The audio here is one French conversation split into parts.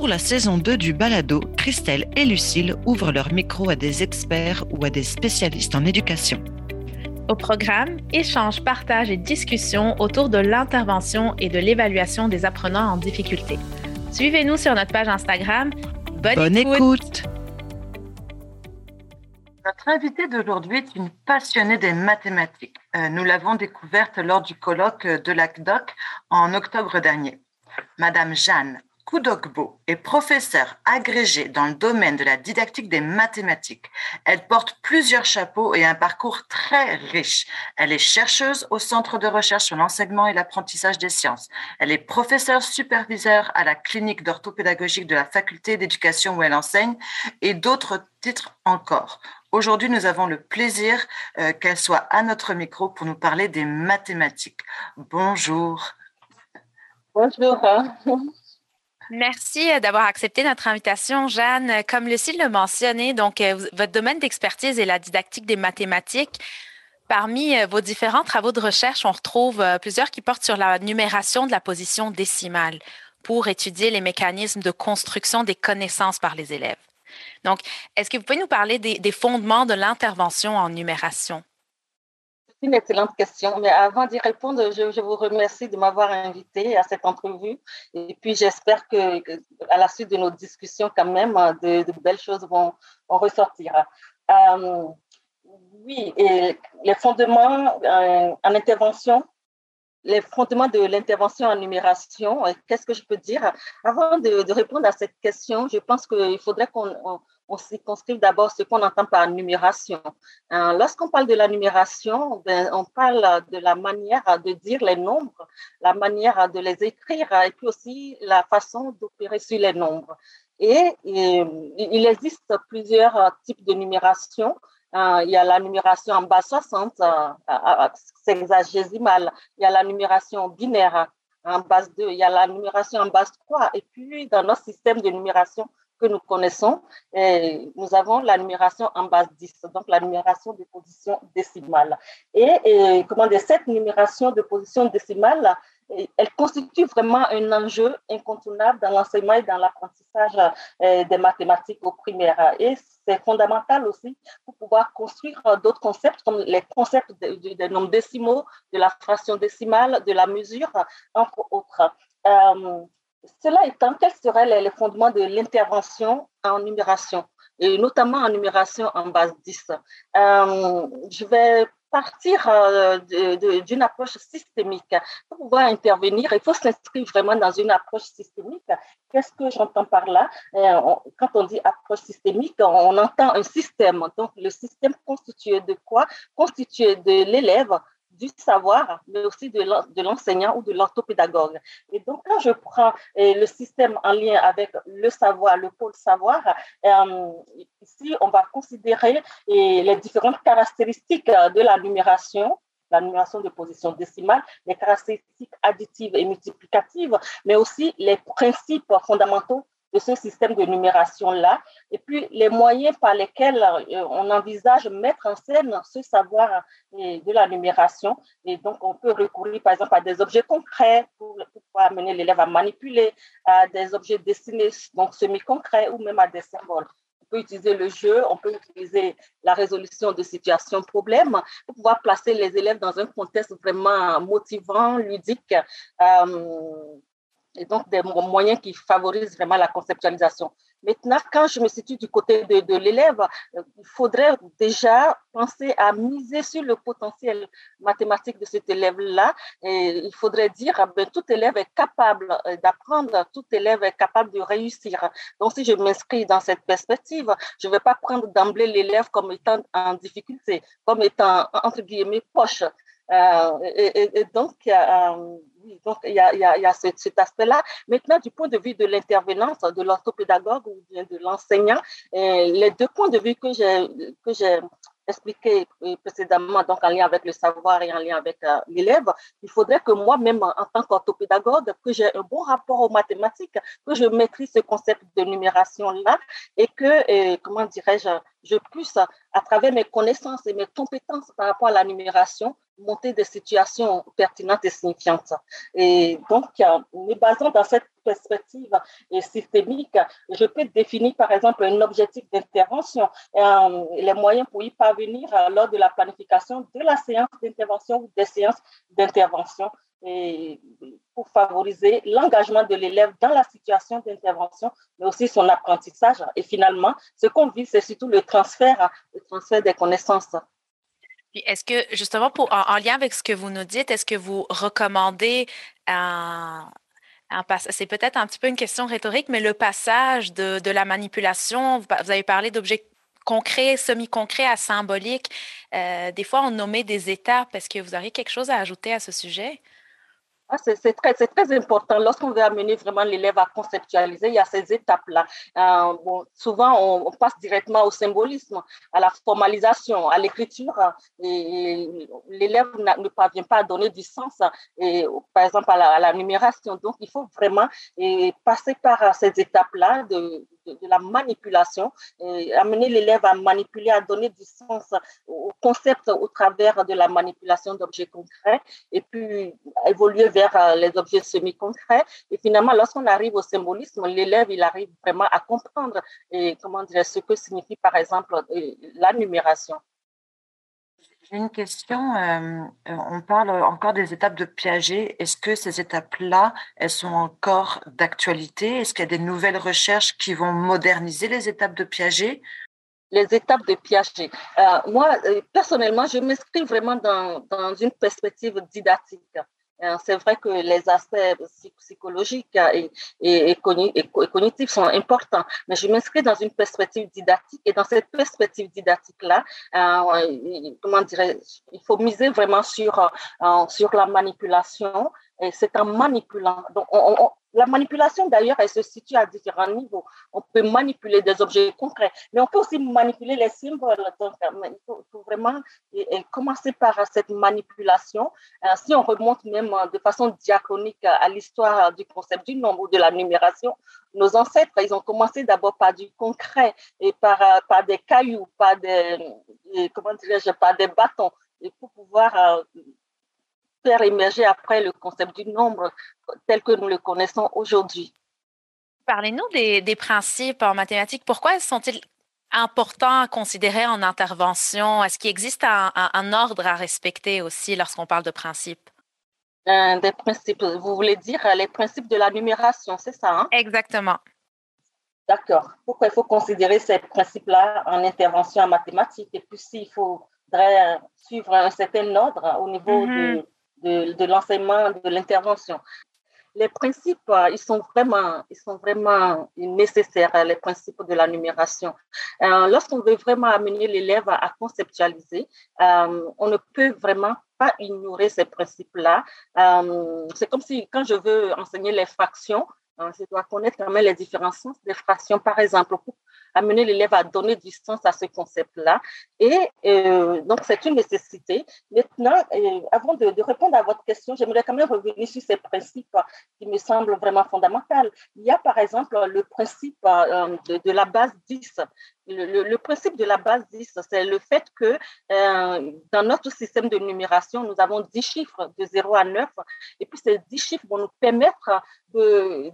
Pour la saison 2 du balado, Christelle et Lucille ouvrent leur micro à des experts ou à des spécialistes en éducation. Au programme, échanges, partages et discussions autour de l'intervention et de l'évaluation des apprenants en difficulté. Suivez-nous sur notre page Instagram. Bonne, écoute. Notre invitée d'aujourd'hui est une passionnée des mathématiques. Euh, nous l'avons découverte lors du colloque de l'ACDOC en octobre dernier. Madame Jeanne Koudogbo est professeure agrégée dans le domaine de la didactique des mathématiques. Elle porte plusieurs chapeaux et un parcours très riche. Elle est chercheuse au Centre de recherche sur l'enseignement et l'apprentissage des sciences. Elle est professeure superviseur à la clinique d'orthopédagogique de la faculté d'éducation où elle enseigne et d'autres titres encore. Aujourd'hui, nous avons le plaisir euh, qu'elle soit à notre micro pour nous parler des mathématiques. Bonjour. Bonjour. Merci euh, d'avoir accepté notre invitation, Jeanne. Comme Lucille l'a mentionné, donc euh, votre domaine d'expertise est la didactique des mathématiques. Parmi euh, vos différents travaux de recherche, on retrouve plusieurs qui portent sur la numération de la position décimale pour étudier les mécanismes de construction des connaissances par les élèves. Donc, est-ce que vous pouvez nous parler des, fondements de l'intervention en numération? Une excellente question, mais avant d'y répondre, je, vous remercie de m'avoir invité à cette entrevue. Et puis, j'espère que, à la suite de nos discussions, quand même, de, belles choses vont, ressortir. Euh, oui, et les fondements euh, en intervention, les fondements de l'intervention en numération, euh, qu'est-ce que je peux dire? Avant de, répondre à cette question, je pense qu'il faudrait qu'on on, circonscrive d'abord ce qu'on entend par numération. Euh, lorsqu'on parle de la numération, ben, on parle de la manière de dire les nombres, la manière de les écrire et puis aussi la façon d'opérer sur les nombres. Et, il existe plusieurs types de numération. Euh, il y a la numération en base 60, euh, sexagésimale. Il y a la numération binaire en base 2. Il y a la numération en base 3. Et puis, dans notre système de numération que nous connaissons, nous avons la numération en base 10, donc la numération de position décimale. Et, comment cette numération de position décimale, elle constitue vraiment un enjeu incontournable dans l'enseignement et dans l'apprentissage euh, des mathématiques au primaire. Et c'est fondamental aussi pour pouvoir construire d'autres concepts comme les concepts des nombres décimaux, de la fraction décimale, de la mesure, entre autres. Euh, cela étant, quels seraient les fondements de l'intervention en numération, et notamment en numération en base 10 euh, Je vais partir euh, d'une approche systémique. Pour pouvoir intervenir, il faut s'inscrire vraiment dans une approche systémique. Qu'est-ce que j'entends par là? Euh, Quand on dit approche systémique, on entend un système. Donc, le système constitué de quoi? Constitué de l'élève, du savoir, mais aussi de l'enseignant ou de l'orthopédagogue. Et donc, quand je prends euh, le système en lien avec le savoir, le pôle savoir, euh, ici, on va considérer euh, les différentes caractéristiques de la numération, la numération de position décimale, les caractéristiques additives et multiplicatives, mais aussi les principes fondamentaux de ce système de numération-là, et puis les moyens par lesquels euh, on envisage mettre en scène ce savoir euh, de la numération. Et donc, on peut recourir, par exemple, à des objets concrets pour, pouvoir amener l'élève à manipuler, à des objets dessinés, donc semi-concrets, ou même à des symboles. On peut utiliser le jeu, on peut utiliser la résolution de situations problèmes pour pouvoir placer les élèves dans un contexte vraiment motivant, ludique. Euh, et donc des moyens qui favorisent vraiment la conceptualisation. Maintenant, quand je me situe du côté de, de l'élève, euh, il faudrait déjà penser à miser sur le potentiel mathématique de cet élève-là. Et il faudrait dire, ah ben, tout élève est capable euh, d'apprendre, tout élève est capable de réussir. Donc, si je m'inscris dans cette perspective, je ne vais pas prendre d'emblée l'élève comme étant en difficulté, comme étant, entre guillemets, poche. Euh, et, donc, euh, donc, il y a, cet, aspect-là. Maintenant, du point de vue de l'intervenance, de l'orthopédagogue ou bien de l'enseignant, euh, les deux points de vue que j'ai expliqué précédemment, donc en lien avec le savoir et en lien avec l'élève, il faudrait que moi-même, en tant qu'orthopédagogue, que j'ai un bon rapport aux mathématiques, que je maîtrise ce concept de numération-là et que, comment dirais-je, je puisse, à travers mes connaissances et mes compétences par rapport à la numération, monter des situations pertinentes et signifiantes. Et donc, me basant dans cette perspective systémique, je peux définir, par exemple, un objectif d'intervention, euh, les moyens pour y parvenir lors de la planification de la séance d'intervention ou des séances d'intervention et pour favoriser l'engagement de l'élève dans la situation d'intervention, mais aussi son apprentissage. Et finalement, ce qu'on vit, c'est surtout le transfert, le transfert des connaissances. Est-ce que, justement, en, lien avec ce que vous nous dites, est-ce que vous recommandez un, c'est peut-être un petit peu une question rhétorique, mais le passage de, la manipulation, vous, avez parlé d'objets concrets, semi-concrets à symboliques. Euh, des fois, on nommait des étapes. Est-ce que vous auriez quelque chose à ajouter à ce sujet? Ah, c'est très, important. Lorsqu'on veut amener vraiment l'élève à conceptualiser, il y a ces étapes-là. Euh, souvent, on, passe directement au symbolisme, à la formalisation, à l'écriture. Et, l'élève ne parvient pas à donner du sens, par exemple, à la, numération. Donc, il faut vraiment passer par ces étapes-là de, la manipulation, et amener l'élève à manipuler, à donner du sens au concept au travers de la manipulation d'objets concrets, et puis évoluer vers euh, les objets semi-concrets. Et finalement, lorsqu'on arrive au symbolisme, l'élève, il arrive vraiment à comprendre et, comment dire, ce que signifie, par exemple, euh, la numération. J'ai une question. Euh, on parle encore des étapes de Piaget. Est-ce que ces étapes-là, elles sont encore d'actualité? Est-ce qu'il y a des nouvelles recherches qui vont moderniser les étapes de Piaget? Les étapes de Piaget. moi, personnellement, je m'inscris vraiment dans, une perspective didactique. Euh, c'est vrai que les aspects psychologiques et, et, cognitifs sont importants, mais je m'inscris dans une perspective didactique et dans cette perspective didactique-là, euh, comment dirais il faut miser vraiment sur, euh, sur la manipulation. Et c'est en manipulant. Donc, on, la manipulation, d'ailleurs, elle se situe à différents niveaux. On peut manipuler des objets concrets, mais on peut aussi manipuler les symboles. Donc, il faut, vraiment commencer par cette manipulation. Euh, si on remonte même de façon diachronique à l'histoire du concept du nombre ou de la numération, nos ancêtres, ils ont commencé d'abord par du concret et par, euh, par des cailloux, par des, comment dirais-je, par des bâtons, et pour pouvoir euh, faire émerger après le concept du nombre tel que nous le connaissons aujourd'hui. Parlez-nous des, des, principes en mathématiques. Pourquoi sont-ils importants à considérer en intervention? Est-ce qu'il existe un, un, ordre à respecter aussi lorsqu'on parle de principes? des principes, vous voulez dire les principes de la numération, c'est ça? Hein? Exactement. D'accord. Pourquoi il faut considérer ces principes-là en intervention en mathématiques? Et puis, s'il faudrait suivre un certain ordre au niveau de de, de l'enseignement, de l'intervention. Les principes, euh, ils sont vraiment, ils sont vraiment nécessaires, les principes de la numération. Euh, lorsqu'on veut vraiment amener l'élève à, conceptualiser, euh, on ne peut vraiment pas ignorer ces principes-là. c'est comme si quand je veux enseigner les fractions, je dois connaître quand même les différents sens des fractions. Par exemple, amener l'élève à donner du sens à ce concept-là. Et euh, donc, c'est une nécessité. Maintenant, euh, avant de, répondre à votre question, j'aimerais quand même revenir sur ces principes qui me semblent vraiment fondamentaux. Il y a, par exemple, le principe euh, de, de, la base 10 le, principe de la base 10, c'est le fait que euh, dans notre système de numération, nous avons 10 chiffres de 0 à 9, et puis ces 10 chiffres vont nous permettre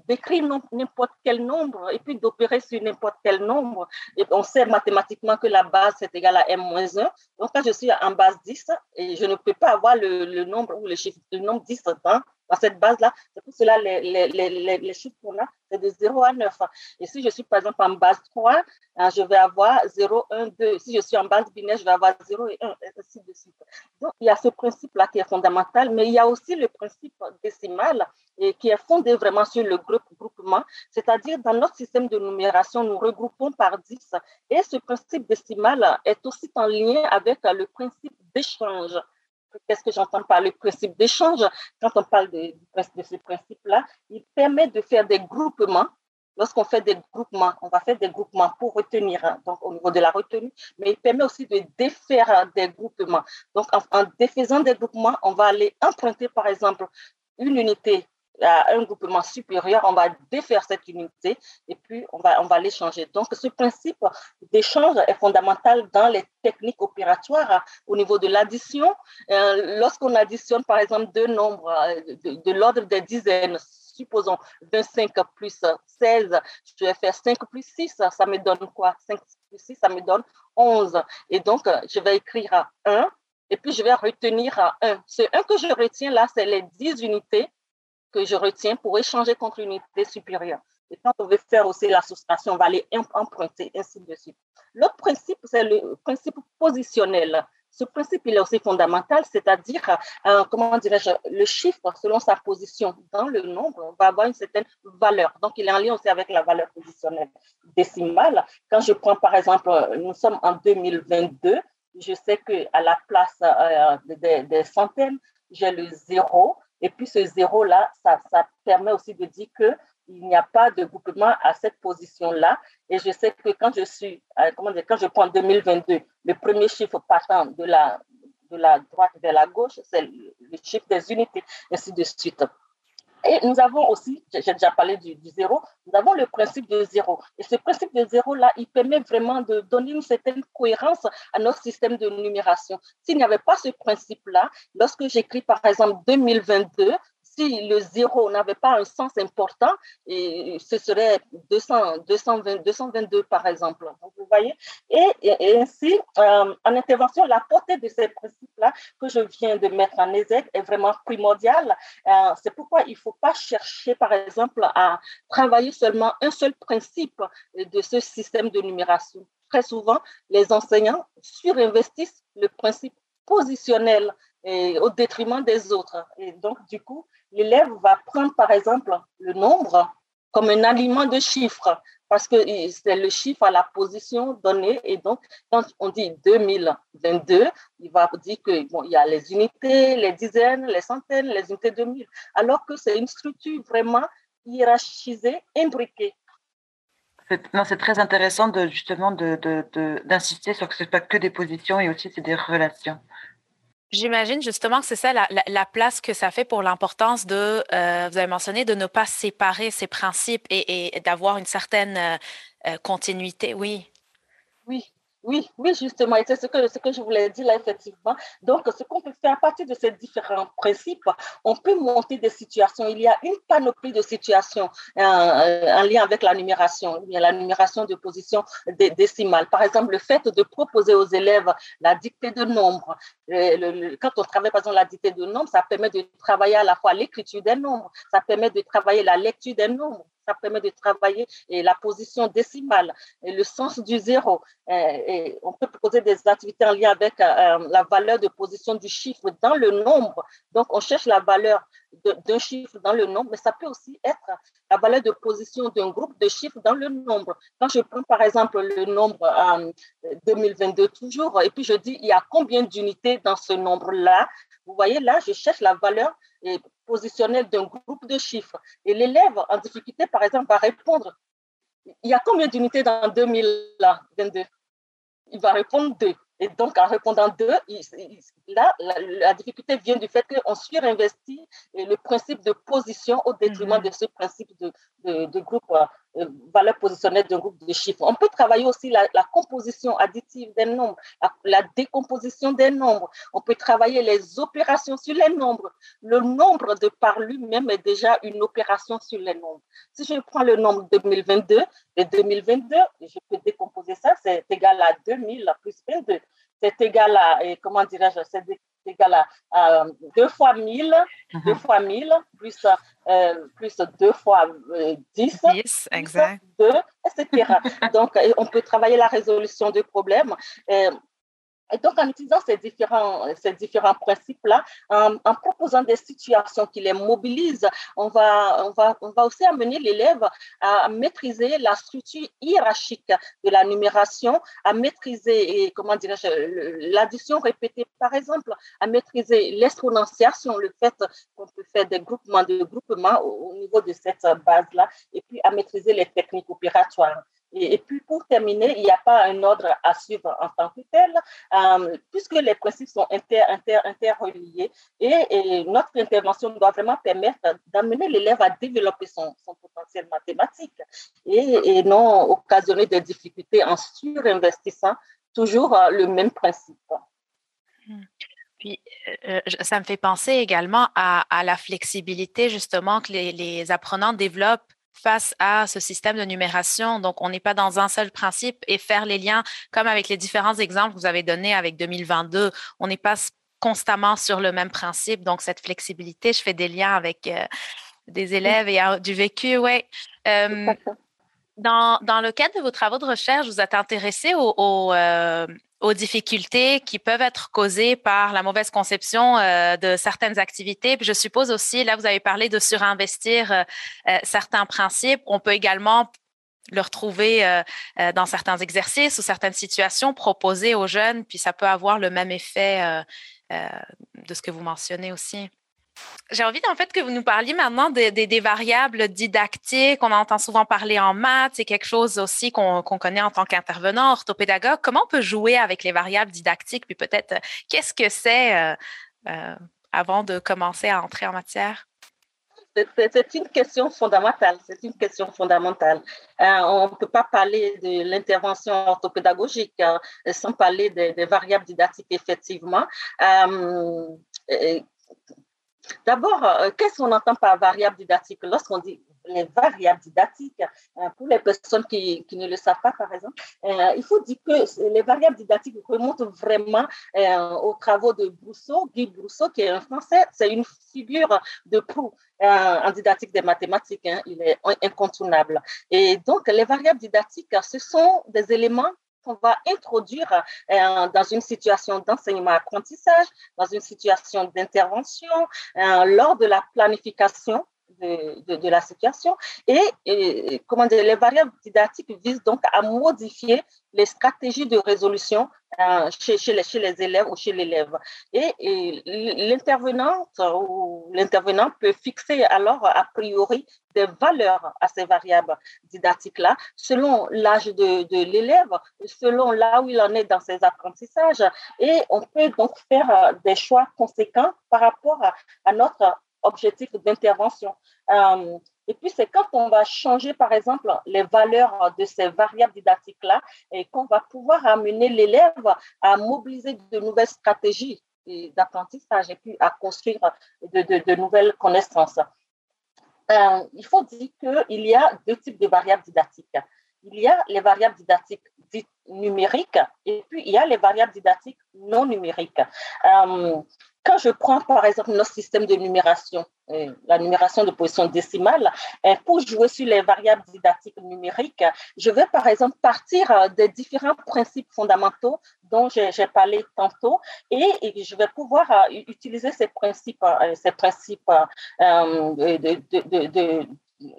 d'écrire n'importe quel nombre et puis d'opérer sur n'importe quel nombre. Et on sait mathématiquement que la base est égale à m-1. Donc, quand je suis en base 10, et je ne peux pas avoir le, nombre ou le chiffre, le nombre 10 dans dans cette base-là. C'est pour cela les, les, les, les chiffres qu'on a, c'est de 0 à 9. Et si je suis par exemple en base 3, hein, je vais avoir 0, 1, 2. Si je suis en base binaire, je vais avoir 0 et 1, et ainsi de suite. Donc, il y a ce principe-là qui est fondamental, mais il y a aussi le principe décimal et qui est fondé vraiment sur le groupe groupement, c'est-à-dire dans notre système de numération, nous regroupons par 10 et ce principe décimal est aussi en lien avec le principe d'échange qu'est-ce que j'entends par le principe d'échange? Quand on parle de, ce principe-là, il permet de faire des groupements. Lorsqu'on fait des groupements, on va faire des groupements pour retenir, hein, donc au niveau de la retenue, mais il permet aussi de défaire des groupements. Donc, en, défaisant des groupements, on va aller emprunter, par exemple, une unité à un groupement supérieur, on va défaire cette unité et puis on va, on va l'échanger. Donc, ce principe d'échange est fondamental dans les techniques opératoires au niveau de l'addition. Euh, lorsqu'on additionne, par exemple, deux nombres euh, de, de l'ordre des dizaines, supposons 25 plus 16, je vais faire 5 plus 6, ça me donne quoi? 5 plus 6, ça me donne 11. Et donc, je vais écrire 1 et puis je vais retenir 1. Ce 1 que je retiens là, c'est les 10 unités que je retiens pour échanger contre une unité supérieure. Et quand on veut faire aussi la soustraction, on va les emprunter, ainsi de suite. L'autre principe, c'est le principe positionnel. Ce principe, il est aussi fondamental, c'est-à-dire, euh, comment dirais-je, le chiffre, selon sa position dans le nombre, va avoir une certaine valeur. Donc, il est en lien aussi avec la valeur positionnelle décimale. Quand je prends, par exemple, nous sommes en 2022, je sais qu'à la place euh, des centaines, j'ai le zéro. Et puis ce zéro-là, ça, ça, permet aussi de dire qu'il n'y a pas de groupement à cette position-là. Et je sais que quand je suis, euh, comment dire, quand je prends 2022, le premier chiffre partant de la, de la droite vers la gauche, c'est le chiffre des unités, ainsi de suite. Et nous avons aussi, j'ai déjà parlé du, zéro, nous avons le principe de zéro. Et ce principe de zéro-là, il permet vraiment de donner une certaine cohérence à notre système de numération. S'il n'y avait pas ce principe-là, lorsque j'écris par exemple 2022, si le zéro n'avait pas un sens important, et ce serait 200, 220, 222 par exemple. vous voyez et, ainsi, euh, en intervention, la portée de ces principes-là que je viens de mettre en exergue est vraiment primordiale. Euh, c'est pourquoi il ne faut pas chercher, par exemple, à travailler seulement un seul principe de ce système de numération. Très souvent, les enseignants surinvestissent le principe positionnel et au détriment des autres. Et donc, du coup, l'élève va prendre, par exemple, le nombre comme un aliment de chiffres, parce que c'est le chiffre à la position donnée. Et donc, quand on dit 2022, il va dire qu'il bon, y a les unités, les dizaines, les centaines, les unités de mille, alors que c'est une structure vraiment hiérarchisée, imbriquée. Non, c'est très intéressant de justement d'insister sur que ce n'est pas que des positions et aussi c'est des relations. J'imagine justement que c'est ça la, place que ça fait pour l'importance de, euh, vous avez mentionné, de ne pas séparer ces principes et, d'avoir une certaine euh, euh, continuité, oui. Oui, oui, oui, justement, et c'est ce que, je voulais dire là, effectivement. Donc, ce qu'on peut faire à partir de ces différents principes, on peut monter des situations. Il y a une panoplie de situations euh, en lien avec la numération, a la numération de position décimale. Par exemple, le fait de proposer aux élèves la dictée de nombres. Euh, quand on travaille, par exemple, la dictée de nombres, ça permet de travailler à la fois l'écriture des nombres, ça permet de travailler la lecture des nombres ça permet de travailler la position décimale et le sens du zéro. Et, on peut proposer des activités en lien avec euh, la valeur de position du chiffre dans le nombre. Donc, on cherche la valeur d'un chiffre dans le nombre, mais ça peut aussi être la valeur de position d'un groupe de chiffres dans le nombre. Quand je prends par exemple le nombre en 2022 toujours, et puis je dis il y a combien d'unités dans ce nombre-là, vous voyez là, je cherche la valeur positionnel d'un groupe de chiffres. Et l'élève en difficulté, par exemple, va répondre, il y a combien d'unités dans 2022 Il va répondre 2. Et donc, en répondant 2, là, la, difficulté vient du fait qu'on surinvestit le principe de position au détriment mm-hmm. de ce principe de, de, groupe, euh, valeur positionnelle d'un groupe de chiffres. On peut travailler aussi la, composition additive des nombres, la, décomposition des nombres. On peut travailler les opérations sur les nombres. Le nombre de par lui-même est déjà une opération sur les nombres. Si je prends le nombre 2022, et 2022, je peux décomposer ça, c'est égal à 2000 plus 22. C'est égal à, comment dirais-je, c'est égal à 2 euh, fois 1000, 2 mhm. fois 1000, plus, euh, plus 2 fois 10, euh, 10 exact. 2, etc. Donc, on peut travailler la résolution de problèmes. Et donc, en utilisant ces différents, ces différents principes-là, en, proposant des situations qui les mobilisent, on va, on va, on va aussi amener l'élève à maîtriser la structure hiérarchique de la numération, à maîtriser, comment dirais-je, l'addition répétée, par exemple, à maîtriser l'exponentiation, le fait qu'on peut faire des groupements de groupements au niveau de cette base-là, et puis à maîtriser les techniques opératoires. Et, puis, pour terminer, il n'y a pas un ordre à suivre en tant que tel, euh, puisque les principes sont inter, inter, interreliés et, notre intervention doit vraiment permettre d'amener l'élève à développer son, son potentiel mathématique et, non occasionner des difficultés en surinvestissant toujours euh, le même principe. Hmm. Puis, euh, ça me fait penser également à, la flexibilité justement que les, apprenants développent face à ce système de numération. Donc, on n'est pas dans un seul principe et faire les liens, comme avec les différents exemples que vous avez donnés avec 2022, on n'est pas constamment sur le même principe. Donc, cette flexibilité, je fais des liens avec euh, des élèves et du vécu, oui. Dans, dans, le cadre de vos travaux de recherche, vous êtes intéressé aux, euh, aux, difficultés qui peuvent être causées par la mauvaise conception euh, de certaines activités. Puis je suppose aussi, là, vous avez parlé de surinvestir euh, certains principes. On peut également le retrouver dans certains exercices ou certaines situations proposées aux jeunes, puis ça peut avoir le même effet de ce que vous mentionnez aussi. J'ai envie en fait que vous nous parliez maintenant des, variables didactiques. On entend souvent parler en maths. C'est quelque chose aussi qu'on connaît en tant qu'intervenant, orthopédagogue. Comment on peut jouer avec les variables didactiques? Puis peut-être, euh, qu'est-ce que c'est euh, euh, avant de commencer à entrer en matière? C'est une question fondamentale. C'est une question fondamentale. on ne peut pas parler de l'intervention orthopédagogique hein, sans parler des, variables didactiques, effectivement. D'abord, euh, qu'est-ce qu'on entend par variable didactique? Lorsqu'on dit les variables didactiques, euh, pour les personnes qui, ne le savent pas, par exemple, euh, il faut dire que les variables didactiques remontent vraiment aux travaux de Brousseau, Guy Brousseau, qui est un Français. C'est une figure de proue en didactique des mathématiques. Hein. il est incontournable. Et donc, les variables didactiques, ce sont des éléments qu'on va introduire euh, dans une situation d'enseignement-apprentissage, dans une situation d'intervention, euh, lors de la planification de, la situation. Et, comment dire, les variables didactiques visent donc à modifier les stratégies de résolution euh, chez, les, chez, les, élèves ou chez l'élève. Et, l'intervenante ou l'intervenant peut fixer alors a priori des valeurs à ces variables didactiques-là selon l'âge de, de l'élève, selon là où il en est dans ses apprentissages. Et on peut donc faire euh, des choix conséquents par rapport à notre objectif d'intervention. Euh, et puis, c'est quand on va changer, par exemple, les valeurs de ces variables didactiques-là et qu'on va pouvoir amener l'élève à mobiliser de nouvelles stratégies d'apprentissage et puis à construire de, de, nouvelles connaissances. Euh, il faut dire qu'il y a deux types de variables didactiques. Il y a les variables didactiques dites numériques et puis il y a les variables didactiques non numériques. Euh, quand je prends par exemple notre système de numération, euh, la numération de position décimale, euh, pour jouer sur les variables didactiques numériques, je vais par exemple partir euh, des différents principes fondamentaux dont j'ai parlé tantôt et, je vais pouvoir utiliser ces principes, ces principes de,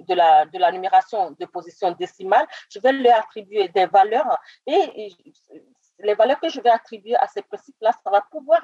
de la, de la numération de position décimale, je vais leur attribuer des valeurs et les valeurs que je vais attribuer à ces principes-là, ça va pouvoir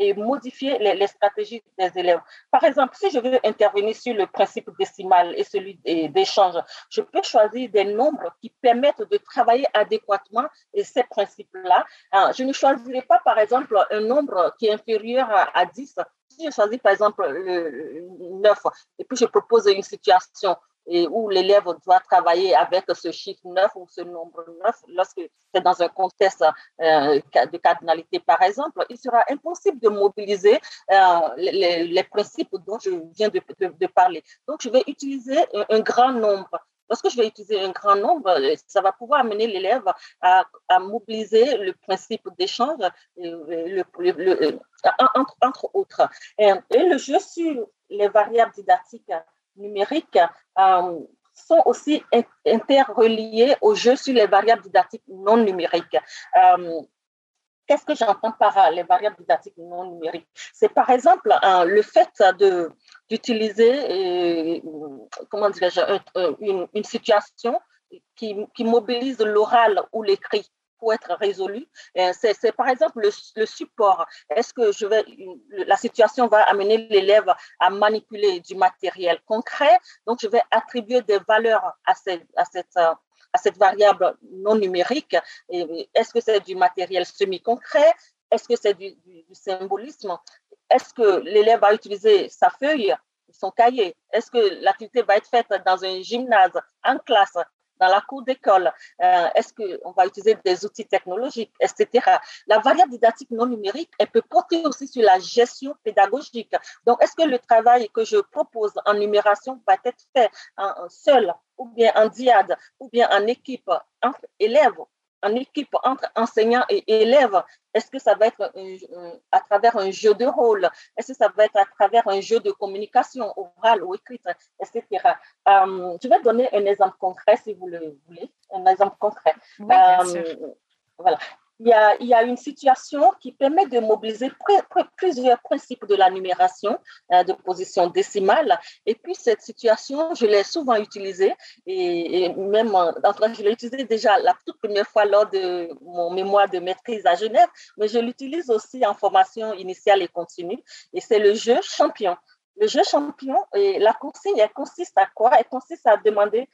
euh, modifier les, stratégies des élèves. Par exemple, si je veux intervenir sur le principe décimal et celui d'échange, je peux choisir des nombres qui permettent de travailler adéquatement ces principes-là. Euh, je ne choisirai pas, par exemple, un nombre qui est inférieur à 10 si je choisis par exemple le 9 et puis je propose une situation et où l'élève doit travailler avec ce chiffre 9 ou ce nombre 9, lorsque c'est dans un contexte euh, de cardinalité, par exemple, il sera impossible de mobiliser euh, les, principes dont je viens de, parler. Donc, je vais utiliser un, grand nombre. Lorsque je vais utiliser un grand nombre, ça va pouvoir amener l'élève à, mobiliser le principe d'échange, le, entre, autres. Et le jeu sur les variables didactiques numériques euh, sont aussi interreliés au jeu sur les variables didactiques non numériques. Euh, qu'est-ce que j'entends par les variables didactiques non numériques? C'est par exemple euh, le fait d'utiliser une, une, situation qui, qui mobilise l'oral ou l'écrit pour être résolu. C'est par exemple le, support. Est-ce que je vais, la situation va amener l'élève à manipuler du matériel concret? Donc, je vais attribuer des valeurs à, cette, à cette, à cette variable non numérique. Est-ce que c'est du matériel semi-concret? Est-ce que c'est du, symbolisme? Est-ce que l'élève va utiliser sa feuille son cahier? Est-ce que l'activité va être faite dans un gymnase, en classe? Dans la cour d'école euh, Est-ce qu'on va utiliser des outils technologiques, etc. La variable didactique non numérique, elle peut porter aussi sur la gestion pédagogique. Donc, est-ce que le travail que je propose en numération va être fait en seul ou bien en diade ou bien en équipe entre élèves? En équipe entre enseignants et élèves. Est-ce que ça va être à travers un jeu de rôle? Est-ce que ça va être à travers un jeu de communication orale ou écrite, etc. Euh, je vais donner un exemple concret si vous le voulez, un exemple concret. Euh, voilà il y, a, une situation qui permet de mobiliser plusieurs principes de la numération euh, de position décimale. Et puis, cette situation, je l'ai souvent utilisée et, même, enfin, je l'ai utilisée déjà la toute première fois lors de mon mémoire de maîtrise à Genève, mais je l'utilise aussi en formation initiale et continue. Et c'est le jeu champion. Le jeu champion, et la consigne, elle consiste à quoi? Elle consiste à demander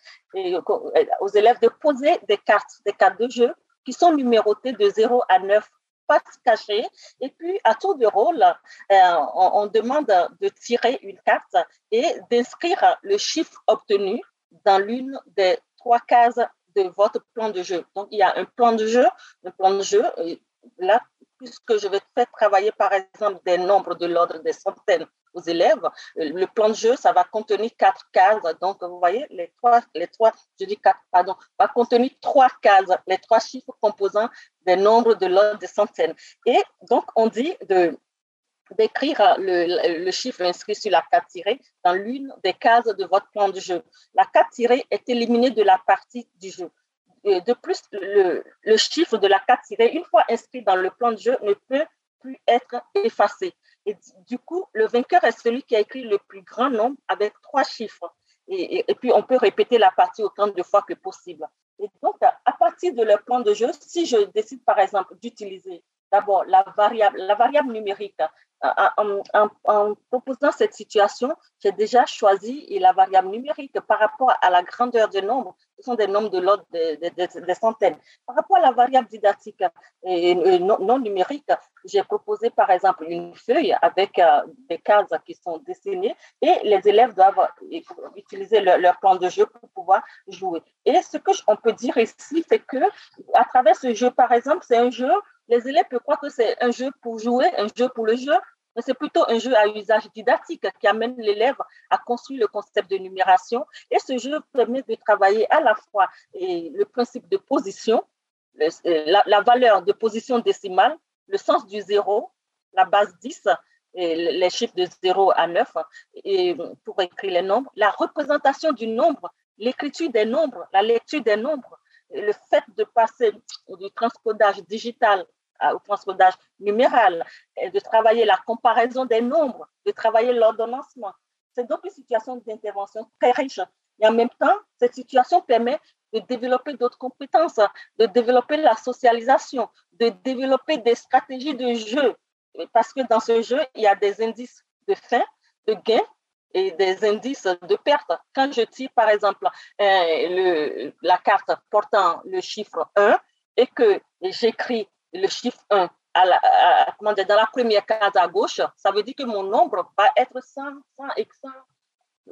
aux élèves de poser des cartes, des cartes de jeu qui sont numérotées de 0 à 9 pattes cachées. Et puis, à tour de rôle, euh, on, demande de tirer une carte et d'inscrire le chiffre obtenu dans l'une des trois cases de votre plan de jeu. Donc, il y a un plan de jeu, un plan de jeu. là, puisque je vais faire travailler, par exemple, des nombres de l'ordre des centaines aux élèves. Le plan de jeu, ça va contenir quatre cases. Donc, vous voyez, les trois, les trois, je dis quatre, pardon, va contenir trois cases, les trois chiffres composant des nombres de l'ordre des centaines. Et donc, on dit de d'écrire le, le, chiffre inscrit sur la carte tirée dans l'une des cases de votre plan de jeu. La carte tirée est éliminée de la partie du jeu. De plus, le, le chiffre de la carte tirée, une fois inscrit dans le plan de jeu, ne peut plus être effacé. Et du coup, le vainqueur est celui qui a écrit le plus grand nombre avec trois chiffres. Et, puis, on peut répéter la partie autant de fois que possible. Et donc, à partir de leur plan de jeu, si je décide, par exemple, d'utiliser d'abord la variable, la variable numérique en, proposant cette situation, j'ai déjà choisi la variable numérique par rapport à la grandeur des nombres. Ce sont des nombres de l'ordre des centaines. Par rapport à la variable didactique et, non, numérique, j'ai proposé par exemple une feuille avec euh, des cases qui sont dessinées et les élèves doivent utiliser leur, plan de jeu pour pouvoir jouer. Et ce que on peut dire ici, c'est que à travers ce jeu, par exemple, c'est un jeu les élèves peuvent croire que c'est un jeu pour jouer, un jeu pour le jeu, mais c'est plutôt un jeu à usage didactique qui amène l'élève à construire le concept de numération. Et ce jeu permet de travailler à la fois le principe de position, la, valeur de position décimale, le sens du zéro, la base 10, et les chiffres de 0 à 9, et pour écrire les nombres, la représentation du nombre, l'écriture des nombres, la lecture des nombres, le fait de passer du transcodage digital au transcodage numéral, et de travailler la comparaison des nombres, de travailler l'ordonnancement. C'est donc une situation d'intervention très riche. Et en même temps, cette situation permet de développer d'autres compétences, de développer la socialisation, de développer des stratégies de jeu. Parce que dans ce jeu, il y a des indices de fin, de gain et des indices de perte. Quand je tire, par exemple, euh, la carte portant le chiffre 1 et que j'écris le chiffre 1 à la, dans la première case à gauche, ça veut dire que mon nombre va être 100, 100 et 100,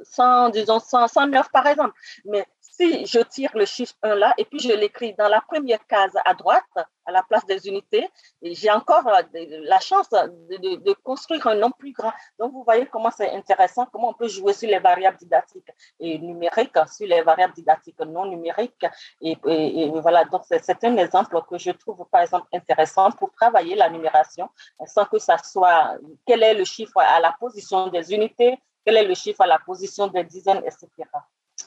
100 disons 100, 109 par exemple. Mais si je tire le chiffre 1 là et puis je l'écris dans la première case à droite, à la place des unités, j'ai encore euh, la chance de, construire un nombre plus grand. Donc, vous voyez comment c'est intéressant, comment on peut jouer sur les variables didactiques et numériques, sur les variables didactiques non numériques. Et, voilà, donc c'est un exemple que je trouve, par exemple, intéressant pour travailler la numération sans que ça soit quel est le chiffre à la position des unités, quel est le chiffre à la position des dizaines, etc.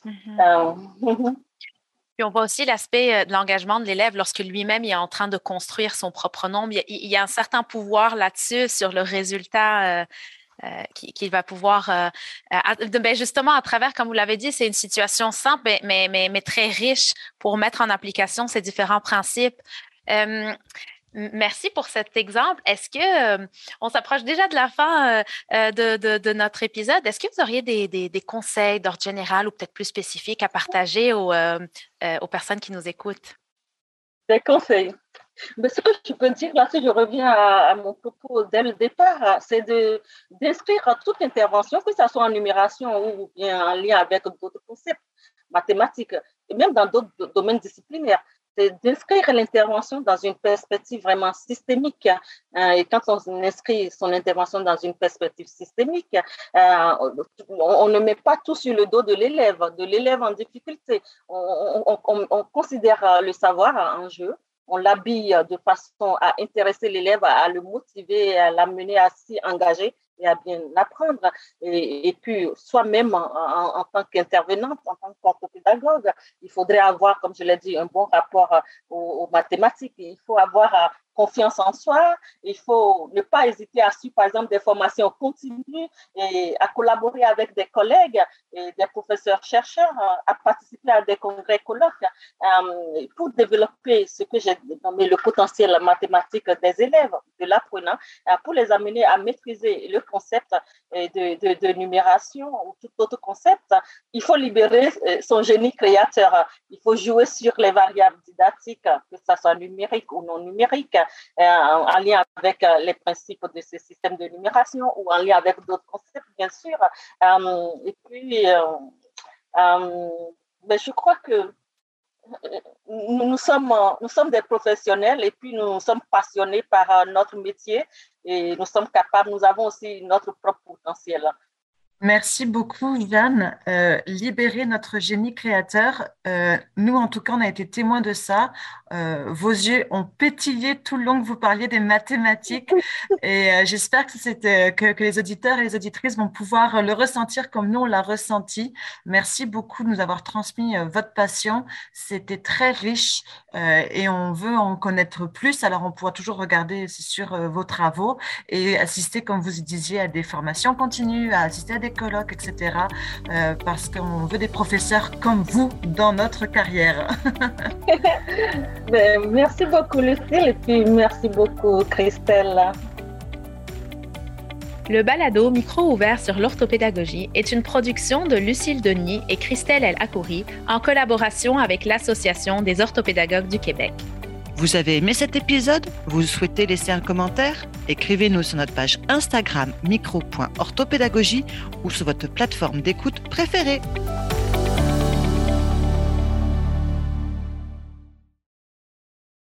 Mm-hmm. Euh, Puis on voit aussi l'aspect euh, de l'engagement de l'élève lorsque lui-même est en train de construire son propre nombre. Il y a, un certain pouvoir là-dessus sur le résultat. Euh, qu'il va pouvoir, ben justement, à travers, comme vous l'avez dit, c'est une situation simple, mais, mais, mais, très riche pour mettre en application ces différents principes Merci pour cet exemple. Est-ce que on s'approche déjà de la fin de, notre épisode? Est-ce que vous auriez des, conseils d'ordre général ou peut-être plus spécifiques à partager aux, aux personnes qui nous écoutent? Des conseils. Mais ce que je peux dire là, si je reviens à, mon propos dès le départ, c'est d'inscrire toute intervention, que ce soit en numération ou bien en lien avec d'autres concepts mathématiques, et même dans d'autres domaines disciplinaires, d'inscrire l'intervention dans une perspective vraiment systémique. Hein. et quand on inscrit son intervention dans une perspective systémique, euh, on, ne met pas tout sur le dos de l'élève, de l'élève en difficulté. On, on, considère le savoir en jeu, on l'habille de façon à intéresser l'élève, à le motiver, à l'amener à s'y engager et à bien apprendre. Et, puis, soi-même, en, tant qu'intervenante, en tant qu'orthopédagogue, il faudrait avoir, comme je l'ai dit, un bon rapport aux, aux mathématiques. Il faut avoir confiance en soi. Il faut ne pas hésiter à suivre, par exemple, des formations continues et à collaborer avec des collègues et des professeurs chercheurs, à participer à des congrès colloques euh, pour développer ce que j'ai nommé le potentiel mathématique des élèves, de l'apprenant, euh, pour les amener à maîtriser le concept de, de, numération ou tout autre concept. Il faut libérer euh, son génie créateur. Il faut jouer sur les variables didactiques, que ce soit numérique ou non numérique euh, en lien avec euh, les principes de ce système de numération ou en lien avec d'autres concepts, bien sûr. Euh, et puis, ben, je crois que nous sommes, nous sommes des professionnels et puis nous sommes passionnés par notre métier et nous sommes capables, nous avons aussi notre propre potentiel. Merci beaucoup, Jeanne. Euh, libérer notre génie créateur. Euh, nous, en tout cas, on a été témoins de ça. Euh, vos yeux ont pétillé tout le long que vous parliez des mathématiques. Et euh, j'espère que, que, que, les auditeurs et les auditrices vont pouvoir le ressentir comme nous, on l'a ressenti. Merci beaucoup de nous avoir transmis votre passion. C'était très riche et on veut en connaître plus. Alors, on pourra toujours regarder, sur vos travaux et assister, comme vous disiez, à des formations continues, à assister à des colloques, etc. Euh, parce qu'on veut des professeurs comme vous dans notre carrière. Ben, merci beaucoup Lucille et puis merci beaucoup Christelle. Le balado Micro ouvert sur l'orthopédagogie est une production de Lucille Denis et Christelle El Akouri en collaboration avec l'Association des orthopédagogues du Québec. Vous avez aimé cet épisode? Vous souhaitez laisser un commentaire? Écrivez-nous sur notre page Instagram micro.orthopédagogie ou sur votre plateforme d'écoute préférée.